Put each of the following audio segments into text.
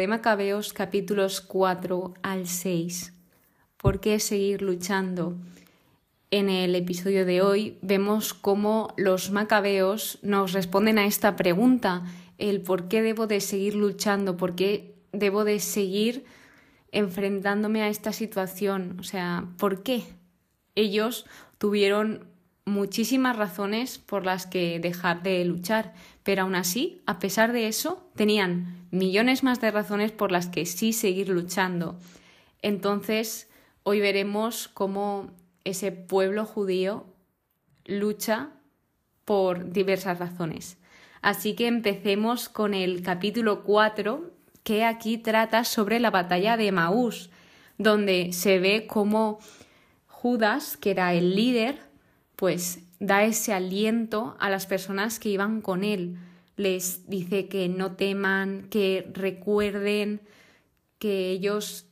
de Macabeos capítulos 4 al 6. ¿Por qué seguir luchando? En el episodio de hoy vemos cómo los macabeos nos responden a esta pregunta, el por qué debo de seguir luchando, por qué debo de seguir enfrentándome a esta situación, o sea, ¿por qué? Ellos tuvieron muchísimas razones por las que dejar de luchar, pero aún así, a pesar de eso, tenían millones más de razones por las que sí seguir luchando. Entonces, hoy veremos cómo ese pueblo judío lucha por diversas razones. Así que empecemos con el capítulo 4, que aquí trata sobre la batalla de Maús, donde se ve cómo Judas, que era el líder, pues da ese aliento a las personas que iban con él. Les dice que no teman, que recuerden que ellos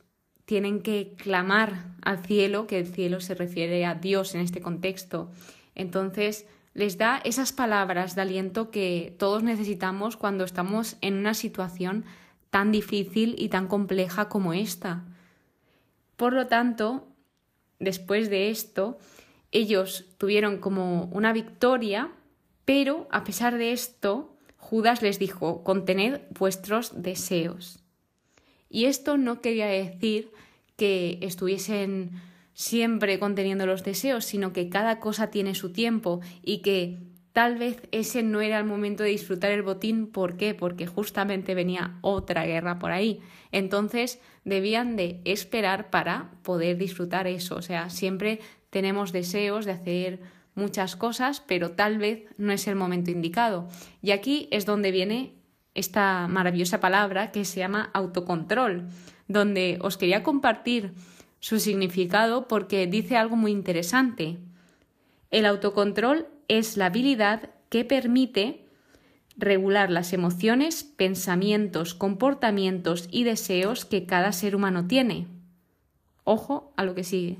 tienen que clamar al cielo, que el cielo se refiere a Dios en este contexto. Entonces, les da esas palabras de aliento que todos necesitamos cuando estamos en una situación tan difícil y tan compleja como esta. Por lo tanto, después de esto, ellos tuvieron como una victoria, pero a pesar de esto, Judas les dijo, contened vuestros deseos. Y esto no quería decir que estuviesen siempre conteniendo los deseos, sino que cada cosa tiene su tiempo y que tal vez ese no era el momento de disfrutar el botín. ¿Por qué? Porque justamente venía otra guerra por ahí. Entonces debían de esperar para poder disfrutar eso. O sea, siempre tenemos deseos de hacer muchas cosas, pero tal vez no es el momento indicado. Y aquí es donde viene esta maravillosa palabra que se llama autocontrol, donde os quería compartir su significado porque dice algo muy interesante. El autocontrol es la habilidad que permite regular las emociones, pensamientos, comportamientos y deseos que cada ser humano tiene. Ojo a lo que sigue.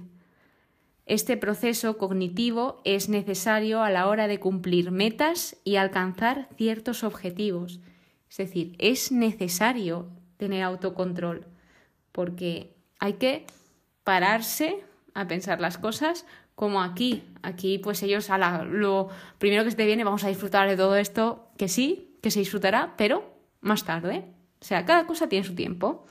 Este proceso cognitivo es necesario a la hora de cumplir metas y alcanzar ciertos objetivos. Es decir, es necesario tener autocontrol porque hay que pararse a pensar las cosas como aquí. Aquí pues ellos a lo primero que se te viene vamos a disfrutar de todo esto, que sí, que se disfrutará, pero más tarde. O sea, cada cosa tiene su tiempo.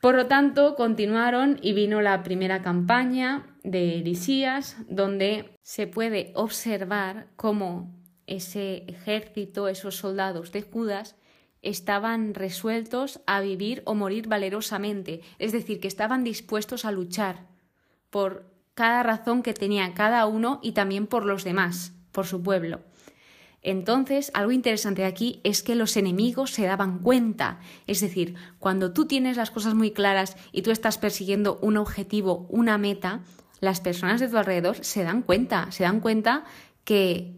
Por lo tanto, continuaron y vino la primera campaña de Elisías, donde se puede observar cómo ese ejército, esos soldados de Judas, estaban resueltos a vivir o morir valerosamente, es decir, que estaban dispuestos a luchar por cada razón que tenía cada uno y también por los demás, por su pueblo. Entonces, algo interesante aquí es que los enemigos se daban cuenta. Es decir, cuando tú tienes las cosas muy claras y tú estás persiguiendo un objetivo, una meta, las personas de tu alrededor se dan cuenta, se dan cuenta que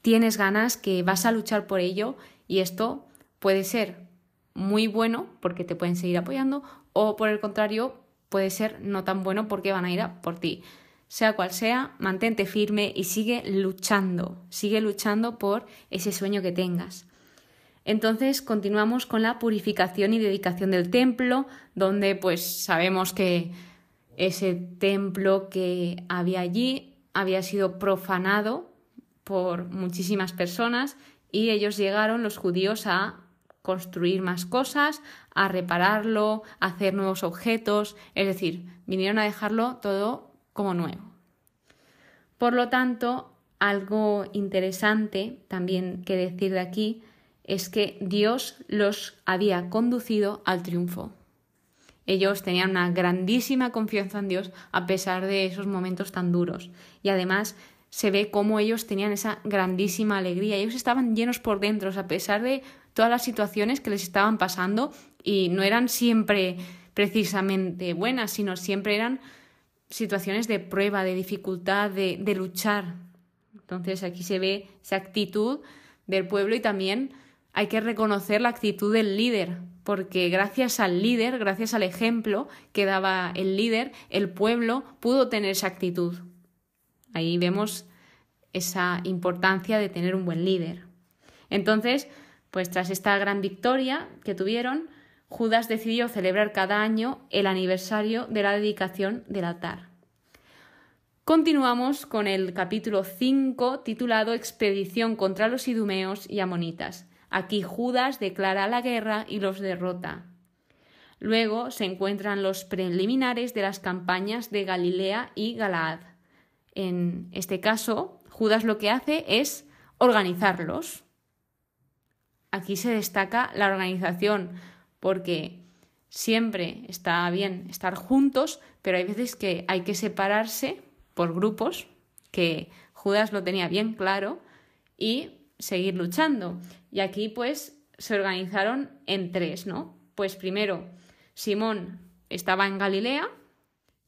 tienes ganas, que vas a luchar por ello y esto puede ser muy bueno porque te pueden seguir apoyando o por el contrario puede ser no tan bueno porque van a ir a por ti sea cual sea, mantente firme y sigue luchando, sigue luchando por ese sueño que tengas. Entonces continuamos con la purificación y dedicación del templo, donde pues sabemos que ese templo que había allí había sido profanado por muchísimas personas y ellos llegaron, los judíos, a construir más cosas, a repararlo, a hacer nuevos objetos, es decir, vinieron a dejarlo todo como nuevo. Por lo tanto, algo interesante también que decir de aquí es que Dios los había conducido al triunfo. Ellos tenían una grandísima confianza en Dios a pesar de esos momentos tan duros. Y además se ve cómo ellos tenían esa grandísima alegría. Ellos estaban llenos por dentro, a pesar de todas las situaciones que les estaban pasando y no eran siempre precisamente buenas, sino siempre eran situaciones de prueba, de dificultad, de, de luchar. Entonces aquí se ve esa actitud del pueblo y también hay que reconocer la actitud del líder, porque gracias al líder, gracias al ejemplo que daba el líder, el pueblo pudo tener esa actitud. Ahí vemos esa importancia de tener un buen líder. Entonces, pues tras esta gran victoria que tuvieron, Judas decidió celebrar cada año el aniversario de la dedicación del altar. Continuamos con el capítulo 5 titulado Expedición contra los idumeos y amonitas. Aquí Judas declara la guerra y los derrota. Luego se encuentran los preliminares de las campañas de Galilea y Galaad. En este caso, Judas lo que hace es organizarlos. Aquí se destaca la organización, porque siempre está bien estar juntos, pero hay veces que hay que separarse por grupos, que Judas lo tenía bien claro, y seguir luchando. Y aquí pues se organizaron en tres, ¿no? Pues primero, Simón estaba en Galilea,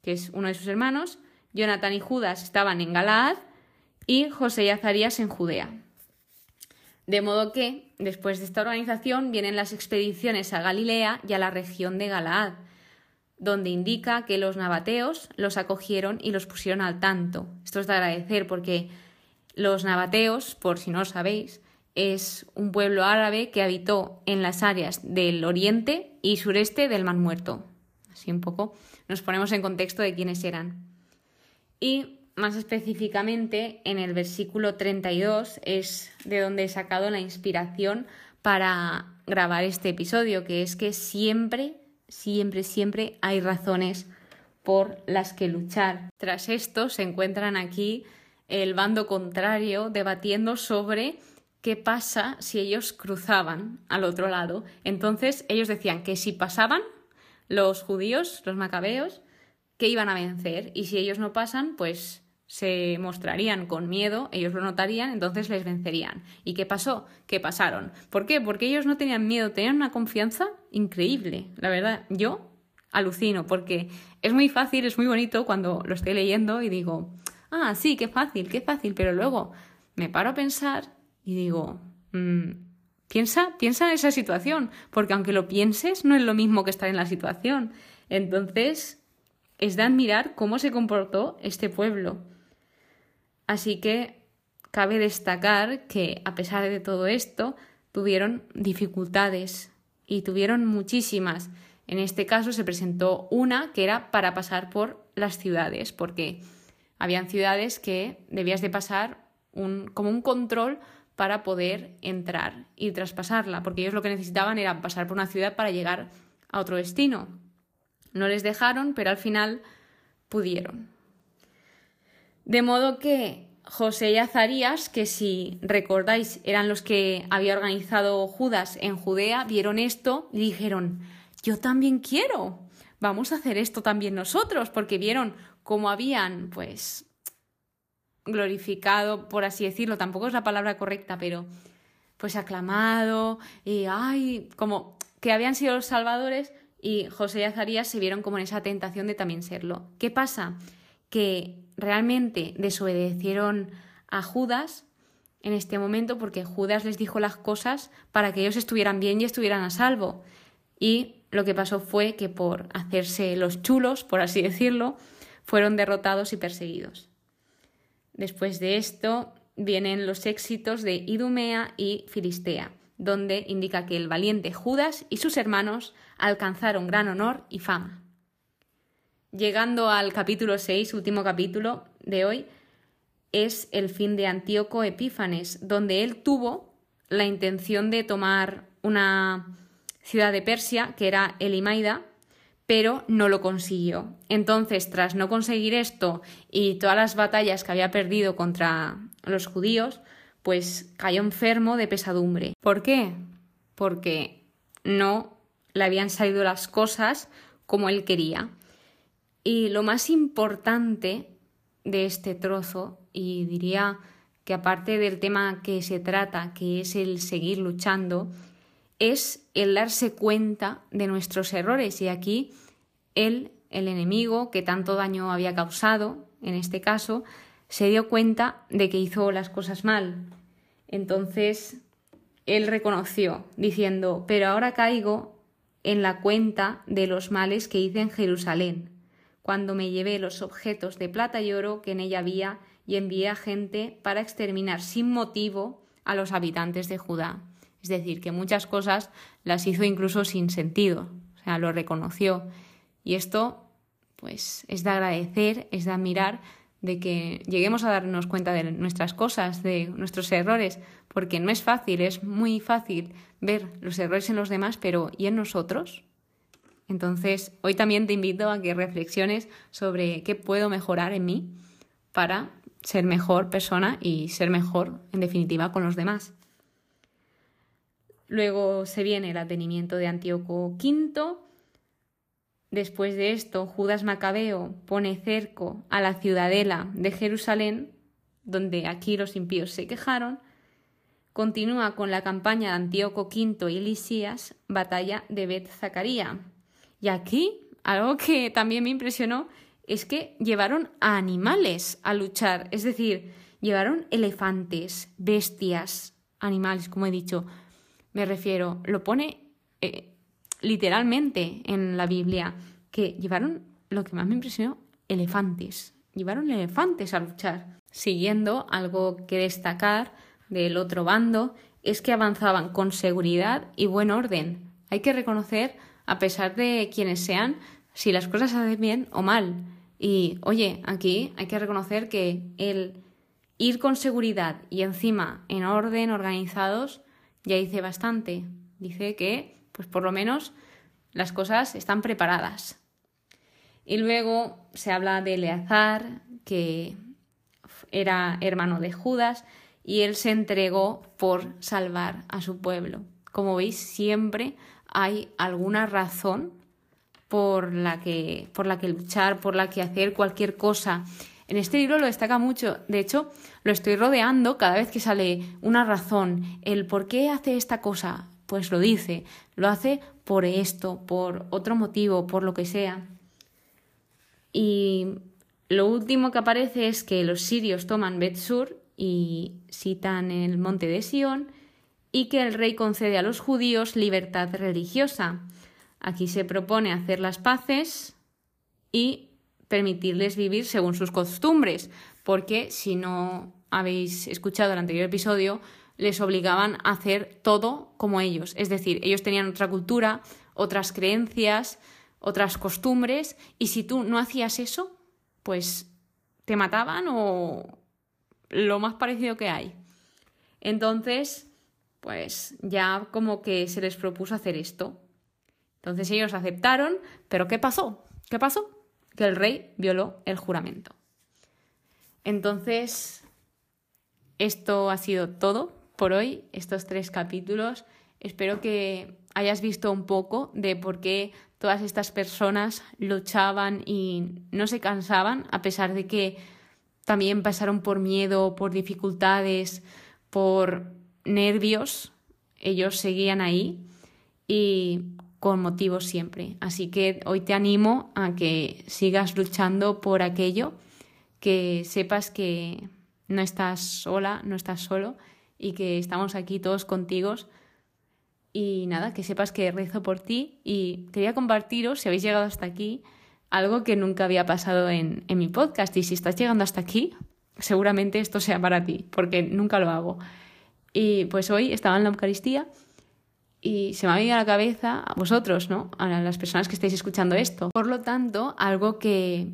que es uno de sus hermanos, Jonathan y Judas estaban en Galaad y José y Azarías en Judea. De modo que, después de esta organización, vienen las expediciones a Galilea y a la región de Galaad, donde indica que los nabateos los acogieron y los pusieron al tanto. Esto es de agradecer porque los nabateos, por si no lo sabéis, es un pueblo árabe que habitó en las áreas del oriente y sureste del Mar Muerto. Así un poco nos ponemos en contexto de quiénes eran. Y más específicamente en el versículo 32 es de donde he sacado la inspiración para grabar este episodio, que es que siempre, siempre, siempre hay razones por las que luchar. Tras esto se encuentran aquí el bando contrario debatiendo sobre qué pasa si ellos cruzaban al otro lado. Entonces ellos decían que si pasaban los judíos, los macabeos, que iban a vencer y si ellos no pasan, pues se mostrarían con miedo, ellos lo notarían, entonces les vencerían. ¿Y qué pasó? ¿Qué pasaron? ¿Por qué? Porque ellos no tenían miedo, tenían una confianza increíble. La verdad, yo alucino, porque es muy fácil, es muy bonito cuando lo estoy leyendo y digo, ah, sí, qué fácil, qué fácil, pero luego me paro a pensar y digo, mm, piensa, piensa en esa situación, porque aunque lo pienses, no es lo mismo que estar en la situación. Entonces, es de admirar cómo se comportó este pueblo. Así que cabe destacar que, a pesar de todo esto, tuvieron dificultades y tuvieron muchísimas. En este caso se presentó una que era para pasar por las ciudades, porque habían ciudades que debías de pasar como un control para poder entrar y traspasarla, porque ellos lo que necesitaban era pasar por una ciudad para llegar a otro destino. No les dejaron, pero al final pudieron. De modo que José y Azarías, que si recordáis eran los que había organizado Judas en Judea, vieron esto y dijeron, yo también quiero, vamos a hacer esto también nosotros, porque vieron cómo habían, pues, glorificado, por así decirlo, tampoco es la palabra correcta, pero pues aclamado, y ay, como que habían sido los salvadores y José y Azarías se vieron como en esa tentación de también serlo. ¿Qué pasa? que realmente desobedecieron a Judas en este momento porque Judas les dijo las cosas para que ellos estuvieran bien y estuvieran a salvo. Y lo que pasó fue que por hacerse los chulos, por así decirlo, fueron derrotados y perseguidos. Después de esto vienen los éxitos de Idumea y Filistea, donde indica que el valiente Judas y sus hermanos alcanzaron gran honor y fama. Llegando al capítulo 6, último capítulo de hoy, es el fin de Antíoco Epífanes, donde él tuvo la intención de tomar una ciudad de Persia, que era Elimaida, pero no lo consiguió. Entonces, tras no conseguir esto y todas las batallas que había perdido contra los judíos, pues cayó enfermo de pesadumbre. ¿Por qué? Porque no le habían salido las cosas como él quería. Y lo más importante de este trozo, y diría que aparte del tema que se trata, que es el seguir luchando, es el darse cuenta de nuestros errores. Y aquí él, el enemigo que tanto daño había causado, en este caso, se dio cuenta de que hizo las cosas mal. Entonces, él reconoció, diciendo, pero ahora caigo en la cuenta de los males que hice en Jerusalén cuando me llevé los objetos de plata y oro que en ella había y envié a gente para exterminar sin motivo a los habitantes de Judá. Es decir, que muchas cosas las hizo incluso sin sentido, o sea, lo reconoció. Y esto, pues, es de agradecer, es de admirar de que lleguemos a darnos cuenta de nuestras cosas, de nuestros errores, porque no es fácil, es muy fácil ver los errores en los demás, pero ¿y en nosotros? Entonces, hoy también te invito a que reflexiones sobre qué puedo mejorar en mí para ser mejor persona y ser mejor, en definitiva, con los demás. Luego se viene el atenimiento de Antíoco V, Después de esto, Judas Macabeo pone cerco a la ciudadela de Jerusalén, donde aquí los impíos se quejaron, continúa con la campaña de Antíoco V y Lisías, batalla de Bet Zacaría. Y aquí, algo que también me impresionó, es que llevaron a animales a luchar, es decir, llevaron elefantes, bestias, animales, como he dicho. Me refiero, lo pone eh, literalmente en la Biblia, que llevaron, lo que más me impresionó, elefantes. Llevaron elefantes a luchar. Siguiendo, algo que destacar del otro bando es que avanzaban con seguridad y buen orden. Hay que reconocer, a pesar de quienes sean, si las cosas se hacen bien o mal. Y oye, aquí hay que reconocer que el ir con seguridad y encima en orden, organizados, ya dice bastante. Dice que pues por lo menos las cosas están preparadas. Y luego se habla de Eleazar, que era hermano de Judas, y él se entregó por salvar a su pueblo. Como veis, siempre hay alguna razón por la que, por la que luchar, por la que hacer cualquier cosa. En este libro lo destaca mucho. De hecho, lo estoy rodeando cada vez que sale una razón, el por qué hace esta cosa, pues lo dice, lo hace por esto, por otro motivo, por lo que sea. Y lo último que aparece es que los sirios toman Betsur y citan el monte de Sión y que el rey concede a los judíos libertad religiosa. Aquí se propone hacer las paces y permitirles vivir según sus costumbres, porque si no habéis escuchado el anterior episodio, les obligaban a hacer todo como ellos. Es decir, ellos tenían otra cultura, otras creencias, otras costumbres, y si tú no hacías eso, pues te mataban o lo más parecido que hay. Entonces, pues ya como que se les propuso hacer esto. Entonces ellos aceptaron, pero ¿qué pasó? ¿Qué pasó? Que el rey violó el juramento. Entonces, esto ha sido todo por hoy, estos tres capítulos. Espero que hayas visto un poco de por qué todas estas personas luchaban y no se cansaban, a pesar de que también pasaron por miedo, por dificultades, por nervios. Ellos seguían ahí y con motivo siempre. Así que hoy te animo a que sigas luchando por aquello, que sepas que no estás sola, no estás solo y que estamos aquí todos contigo. Y nada, que sepas que rezo por ti y quería compartiros, si habéis llegado hasta aquí, algo que nunca había pasado en, en mi podcast. Y si estás llegando hasta aquí, seguramente esto sea para ti, porque nunca lo hago. Y pues hoy estaba en la Eucaristía y se me ha venido a la cabeza a vosotros, ¿no? A las personas que estáis escuchando esto. Por lo tanto, algo que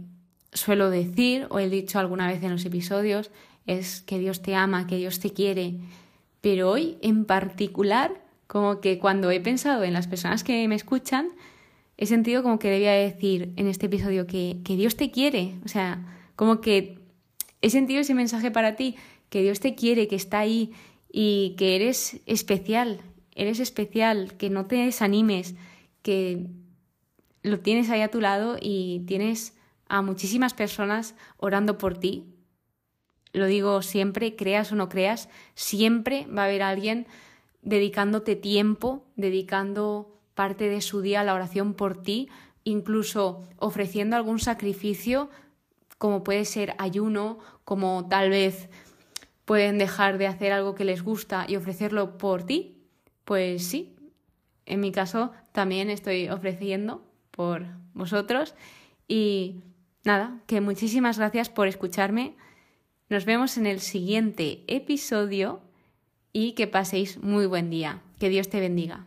suelo decir o he dicho alguna vez en los episodios es que Dios te ama, que Dios te quiere. Pero hoy en particular, como que cuando he pensado en las personas que me escuchan, he sentido como que debía decir en este episodio que, que Dios te quiere. O sea, como que he sentido ese mensaje para ti, que Dios te quiere, que está ahí y que eres especial, eres especial, que no te desanimes, que lo tienes ahí a tu lado y tienes a muchísimas personas orando por ti, lo digo siempre, creas o no creas, siempre va a haber alguien dedicándote tiempo, dedicando parte de su día a la oración por ti, incluso ofreciendo algún sacrificio, como puede ser ayuno, como tal vez pueden dejar de hacer algo que les gusta y ofrecerlo por ti. Pues sí, en mi caso también estoy ofreciendo por vosotros y nada, que muchísimas gracias por escucharme. Nos vemos en el siguiente episodio y que paséis muy buen día. Que Dios te bendiga.